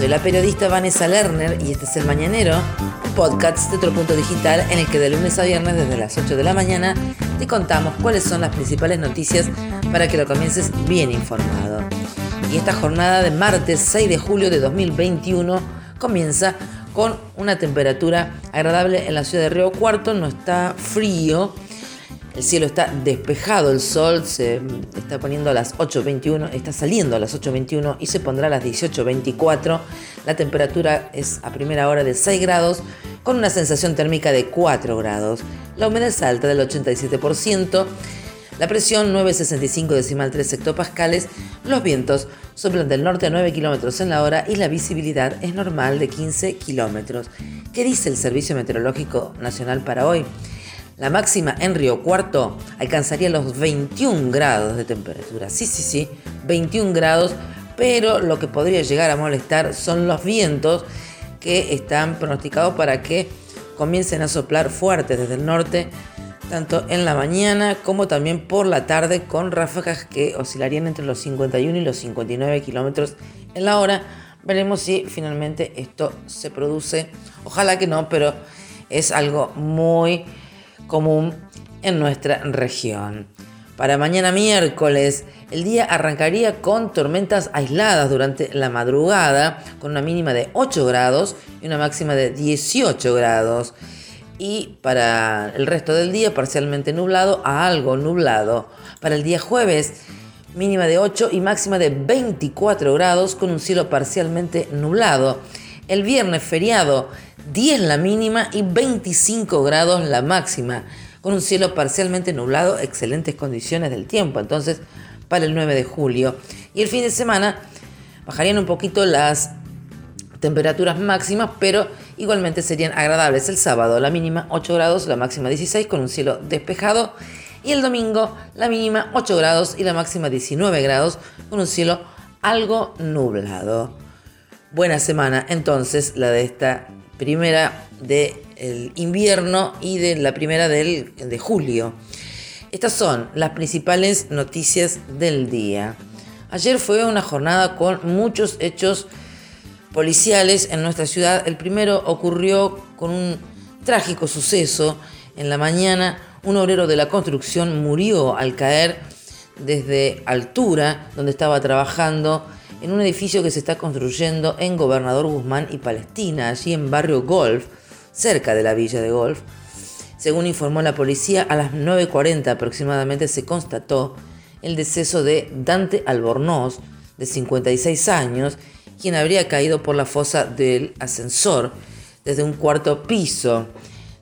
Soy la periodista Vanessa Lerner y este es El Mañanero, un podcast de otro punto digital en el que de lunes a viernes desde las 8 de la mañana te contamos cuáles son las principales noticias para que lo comiences bien informado. Y esta jornada de martes 6 de julio de 2021 comienza con una temperatura agradable en la ciudad de Río Cuarto, no está frío el cielo está despejado, el sol se está poniendo a las 8.21, está saliendo a las 8.21 y se pondrá a las 18.24. La temperatura es a primera hora de 6 grados con una sensación térmica de 4 grados. La humedad es alta del 87%. La presión 9,65 decimal 3 hectopascales. Los vientos soplan del norte a 9 kilómetros en la hora y la visibilidad es normal de 15 kilómetros. ¿Qué dice el Servicio Meteorológico Nacional para hoy? La máxima en Río Cuarto alcanzaría los 21 grados de temperatura. Sí, sí, sí, 21 grados, pero lo que podría llegar a molestar son los vientos que están pronosticados para que comiencen a soplar fuertes desde el norte, tanto en la mañana como también por la tarde, con ráfagas que oscilarían entre los 51 y los 59 kilómetros en la hora. Veremos si finalmente esto se produce. Ojalá que no, pero es algo muy común en nuestra región. Para mañana miércoles, el día arrancaría con tormentas aisladas durante la madrugada, con una mínima de 8 grados y una máxima de 18 grados. Y para el resto del día, parcialmente nublado a algo nublado. Para el día jueves, mínima de 8 y máxima de 24 grados, con un cielo parcialmente nublado. El viernes feriado, 10 la mínima y 25 grados la máxima, con un cielo parcialmente nublado, excelentes condiciones del tiempo. Entonces, para el 9 de julio. Y el fin de semana bajarían un poquito las temperaturas máximas, pero igualmente serían agradables. El sábado la mínima 8 grados, la máxima 16 con un cielo despejado. Y el domingo la mínima 8 grados y la máxima 19 grados con un cielo algo nublado. Buena semana entonces la de esta primera del invierno y de la primera del, de julio. Estas son las principales noticias del día. Ayer fue una jornada con muchos hechos policiales en nuestra ciudad. El primero ocurrió con un trágico suceso. En la mañana un obrero de la construcción murió al caer desde altura donde estaba trabajando en un edificio que se está construyendo en Gobernador Guzmán y Palestina, allí en Barrio Golf, cerca de la villa de Golf. Según informó la policía, a las 9.40 aproximadamente se constató el deceso de Dante Albornoz, de 56 años, quien habría caído por la fosa del ascensor desde un cuarto piso.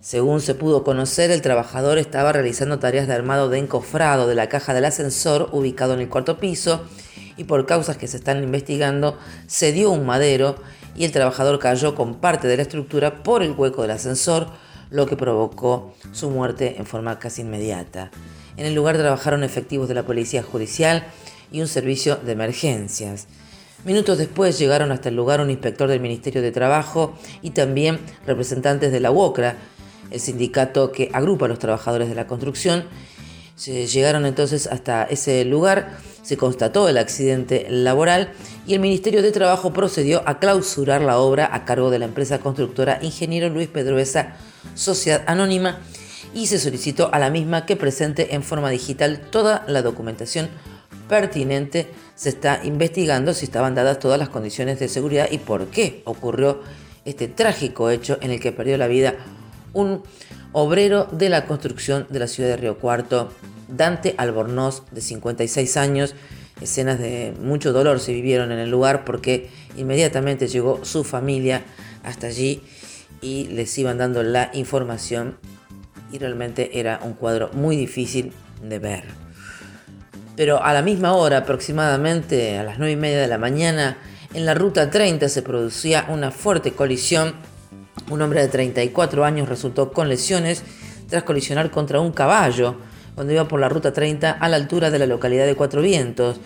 Según se pudo conocer, el trabajador estaba realizando tareas de armado de encofrado de la caja del ascensor ubicado en el cuarto piso y por causas que se están investigando se dio un madero y el trabajador cayó con parte de la estructura por el hueco del ascensor, lo que provocó su muerte en forma casi inmediata. En el lugar trabajaron efectivos de la Policía Judicial y un servicio de emergencias. Minutos después llegaron hasta el lugar un inspector del Ministerio de Trabajo y también representantes de la UOCRA, el sindicato que agrupa a los trabajadores de la construcción, llegaron entonces hasta ese lugar, se constató el accidente laboral y el Ministerio de Trabajo procedió a clausurar la obra a cargo de la empresa constructora Ingeniero Luis Pedroesa Sociedad Anónima y se solicitó a la misma que presente en forma digital toda la documentación pertinente. Se está investigando si estaban dadas todas las condiciones de seguridad y por qué ocurrió este trágico hecho en el que perdió la vida un obrero de la construcción de la ciudad de Río Cuarto, Dante Albornoz, de 56 años. Escenas de mucho dolor se vivieron en el lugar porque inmediatamente llegó su familia hasta allí y les iban dando la información y realmente era un cuadro muy difícil de ver. Pero a la misma hora, aproximadamente a las 9 y media de la mañana, en la ruta 30 se producía una fuerte colisión Un hombre de 34 años resultó con lesiones tras colisionar contra un caballo cuando iba por la ruta 30 a la altura de la localidad de Cuatro Vientos.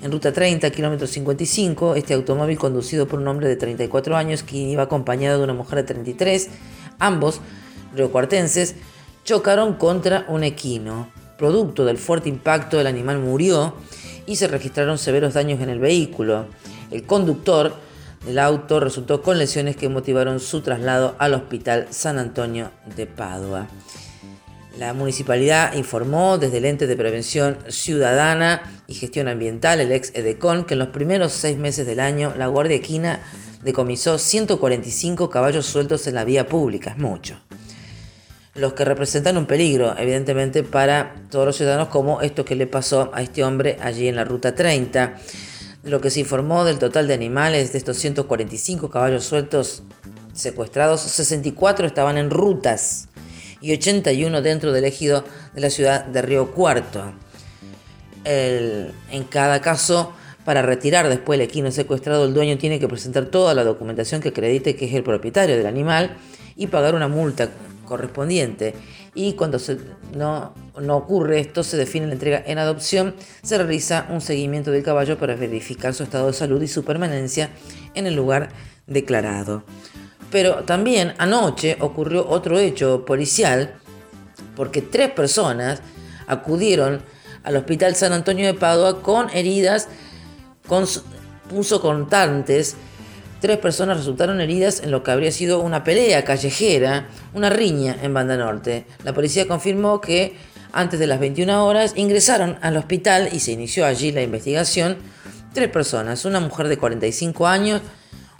En ruta 30, kilómetro 55, este automóvil conducido por un hombre de 34 años quien iba acompañado de una mujer de 33, ambos riocuartenses, chocaron contra un equino. Producto del fuerte impacto, el animal murió y se registraron severos daños en el vehículo. El conductor del auto resultó con lesiones que motivaron su traslado al Hospital San Antonio de Padua. La municipalidad informó desde el ente de prevención ciudadana y gestión ambiental, el ex EDECON, que en los primeros seis meses del año la Guardia Equina decomisó 145 caballos sueltos en la vía pública, es mucho. Los que representan un peligro, evidentemente, para todos los ciudadanos, como esto que le pasó a este hombre allí en la ruta 30. De lo que se informó del total de animales de estos 145 caballos sueltos secuestrados, 64 estaban en rutas y 81 dentro del ejido de la ciudad de Río Cuarto. en cada caso, para retirar después el equino secuestrado, el dueño tiene que presentar toda la documentación que acredite que es el propietario del animal y pagar una multa correspondiente. Y cuando no, no ocurre esto, se define la entrega en adopción, se realiza un seguimiento del caballo para verificar su estado de salud y su permanencia en el lugar declarado. Pero también anoche ocurrió otro hecho policial porque tres personas acudieron al Hospital San Antonio de Padua con heridas con contantes. Tres personas resultaron heridas en lo que habría sido una pelea callejera, una riña en Banda Norte. La policía confirmó que antes de las 21 horas ingresaron al hospital y se inició allí la investigación. Tres personas, una mujer de 45 años,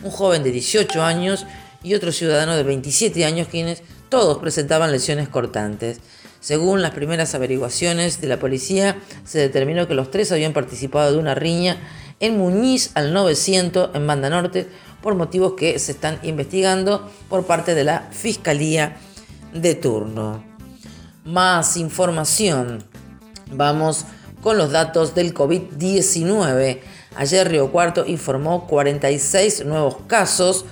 un joven de 18 años y otro ciudadano de 27 años quienes todos presentaban lesiones cortantes. Según las primeras averiguaciones de la policía, se determinó que los tres habían participado de una riña en Muñiz al 900 en Banda Norte por motivos que se están investigando por parte de la Fiscalía de turno. Más información. Vamos con los datos del COVID-19. Ayer Río Cuarto informó 46 nuevos casos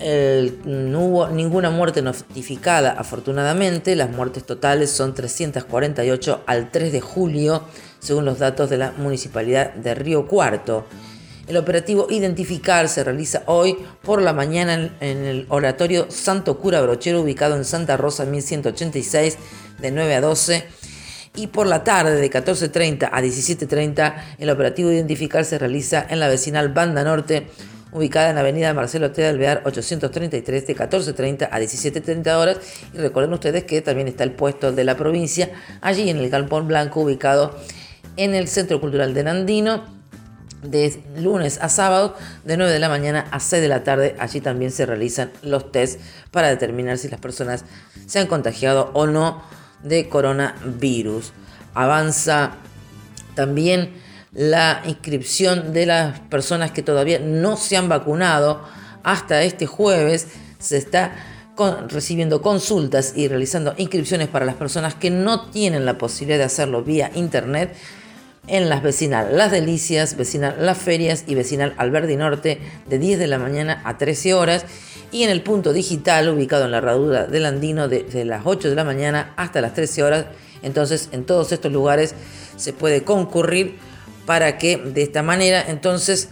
no hubo ninguna muerte notificada, afortunadamente. Las muertes totales son 348 al 3 de julio, según los datos de la Municipalidad de Río Cuarto. El operativo Identificar se realiza hoy por la mañana en el Oratorio Santo Cura Brochero, ubicado en Santa Rosa 1186, de 9 a 12. Y por la tarde, de 14.30 a 17.30, el operativo Identificar se realiza en la vecinal Banda Norte, ubicada en la avenida Marcelo T. Alvear 833 de 14.30 a 17.30 horas. Y recuerden ustedes que también está el puesto de la provincia, allí en el Galpón Blanco, ubicado en el Centro Cultural de Nandino, de lunes a sábado, de 9 de la mañana a 6 de la tarde. Allí también se realizan los test para determinar si las personas se han contagiado o no de coronavirus. Avanza también la inscripción de las personas que todavía no se han vacunado. Hasta este jueves se está recibiendo consultas y realizando inscripciones para las personas que no tienen la posibilidad de hacerlo vía internet en las vecinal Las Delicias, vecinal Las Ferias y vecinal Alberdi Norte de 10 de la mañana a 13 horas y en el punto digital ubicado en la herradura del Andino desde las 8 de la mañana hasta las 13 horas. Entonces en todos estos lugares se puede concurrir para que de esta manera entonces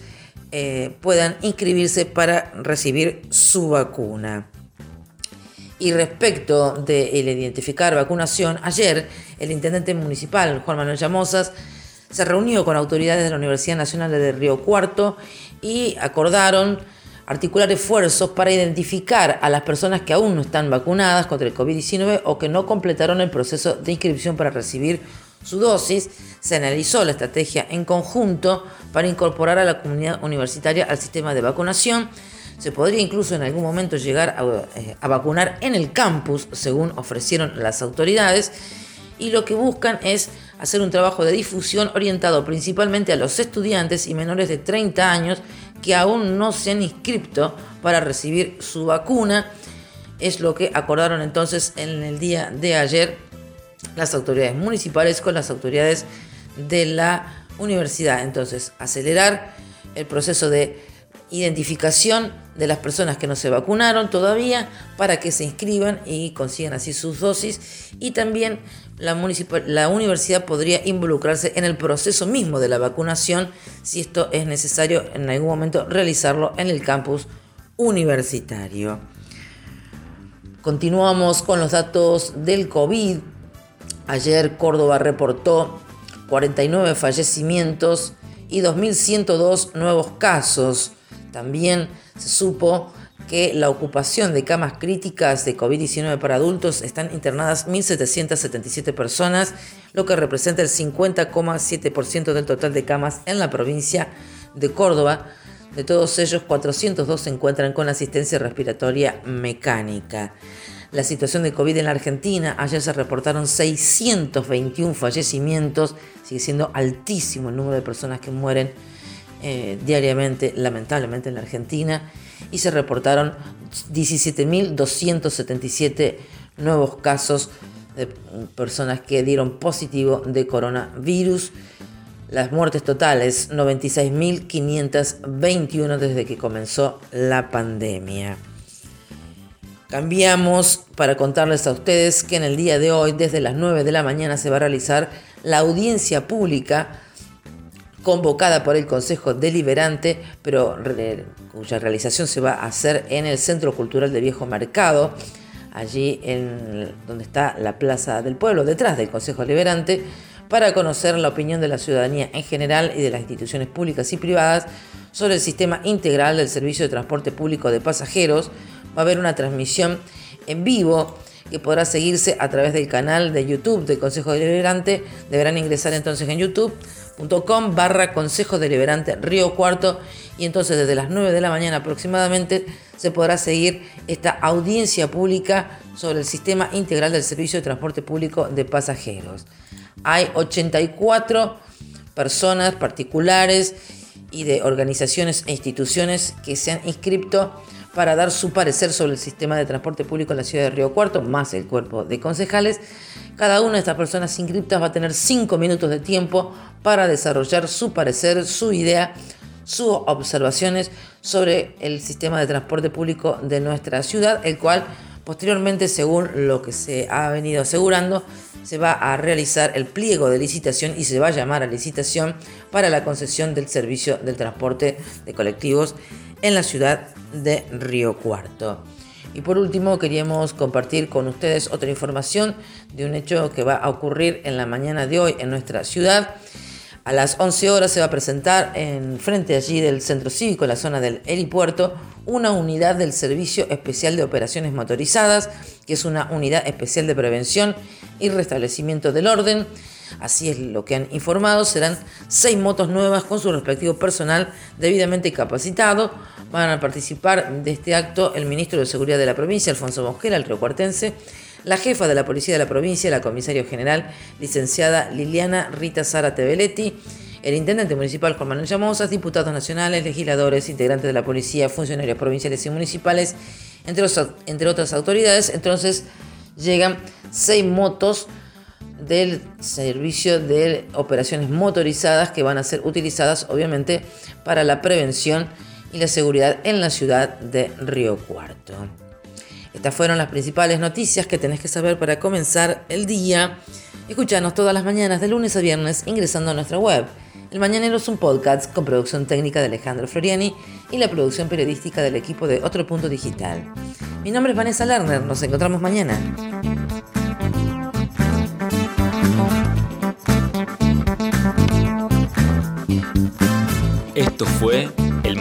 eh, puedan inscribirse para recibir su vacuna. Y respecto de identificar vacunación, ayer el intendente municipal Juan Manuel Llamosas se reunió con autoridades de la Universidad Nacional de Río Cuarto y acordaron articular esfuerzos para identificar a las personas que aún no están vacunadas contra el COVID-19 o que no completaron el proceso de inscripción para recibir su dosis, se analizó la estrategia en conjunto para incorporar a la comunidad universitaria al sistema de vacunación. Se podría incluso en algún momento llegar a, eh, vacunar en el campus, según ofrecieron las autoridades. Y lo que buscan es hacer un trabajo de difusión orientado principalmente a los estudiantes y menores de 30 años que aún no se han inscrito para recibir su vacuna. Es lo que acordaron entonces en el día de ayer las autoridades municipales con las autoridades de la universidad. Entonces, acelerar el proceso de identificación de las personas que no se vacunaron todavía para que se inscriban y consigan así sus dosis. Y también la, la universidad podría involucrarse en el proceso mismo de la vacunación si esto es necesario en algún momento realizarlo en el campus universitario. Continuamos con los datos del COVID. Ayer Córdoba reportó 49 fallecimientos y 2.102 nuevos casos. También se supo que la ocupación de camas críticas de COVID-19 para adultos están internadas 1.777 personas, lo que representa el 50,7% del total de camas en la provincia de Córdoba. De todos ellos, 402 se encuentran con asistencia respiratoria mecánica. La situación de COVID en la Argentina, ayer se reportaron 621 fallecimientos, sigue siendo altísimo el número de personas que mueren eh, diariamente, lamentablemente, en la Argentina, y se reportaron 17.277 nuevos casos de personas que dieron positivo de coronavirus. Las muertes totales, 96.521 desde que comenzó la pandemia. Cambiamos para contarles a ustedes que en el día de hoy, desde las 9 de la mañana, se va a realizar la audiencia pública convocada por el Consejo Deliberante, pero cuya realización se va a hacer en el Centro Cultural de Viejo Mercado, allí en donde está la Plaza del Pueblo, detrás del Consejo Deliberante, para conocer la opinión de la ciudadanía en general y de las instituciones públicas y privadas sobre el sistema integral del servicio de transporte público de pasajeros. Va a haber una transmisión en vivo que podrá seguirse a través del canal de YouTube del Consejo Deliberante. Deberán ingresar entonces en youtube.com barra Consejo Deliberante Río Cuarto y entonces desde las 9 de la mañana aproximadamente se podrá seguir esta audiencia pública sobre el sistema integral del servicio de transporte público de pasajeros. Hay 84 personas particulares y de organizaciones e instituciones que se han inscrito para dar su parecer sobre el sistema de transporte público en la ciudad de Río Cuarto, más el cuerpo de concejales. Cada una de estas personas inscriptas va a tener cinco minutos de tiempo para desarrollar su parecer, su idea, sus observaciones sobre el sistema de transporte público de nuestra ciudad, el cual posteriormente, según lo que se ha venido asegurando, se va a realizar el pliego de licitación y se va a llamar a licitación para la concesión del servicio del transporte de colectivos en la ciudad de Río Cuarto. Y por último, queríamos compartir con ustedes otra información de un hecho que va a ocurrir en la mañana de hoy en nuestra ciudad. A las 11 horas se va a presentar en frente allí del centro cívico, en la zona del helipuerto, una unidad del Servicio Especial de Operaciones Motorizadas, que es una unidad especial de prevención y restablecimiento del orden. Así es lo que han informado. Serán seis motos nuevas con su respectivo personal debidamente capacitado. Van a participar de este acto el ministro de Seguridad de la provincia, Alfonso Mosquera, el riocuartense, la jefa de la Policía de la provincia, la comisaria general, licenciada Liliana Rita Sara Tebeletti, el intendente municipal Juan Manuel Llamosas, diputados nacionales, legisladores, integrantes de la policía, funcionarios provinciales y municipales, entre, entre otras autoridades. Entonces llegan seis motos del servicio de operaciones motorizadas que van a ser utilizadas obviamente para la prevención y la seguridad en la ciudad de Río Cuarto. Estas fueron las principales noticias que tenés que saber para comenzar el día. Escuchanos todas las mañanas de lunes a viernes ingresando a nuestra web. El Mañanero es un podcast con producción técnica de Alejandro Floriani y la producción periodística del equipo de Otro Punto Digital. Mi nombre es Vanessa Lerner, nos encontramos mañana. Esto fue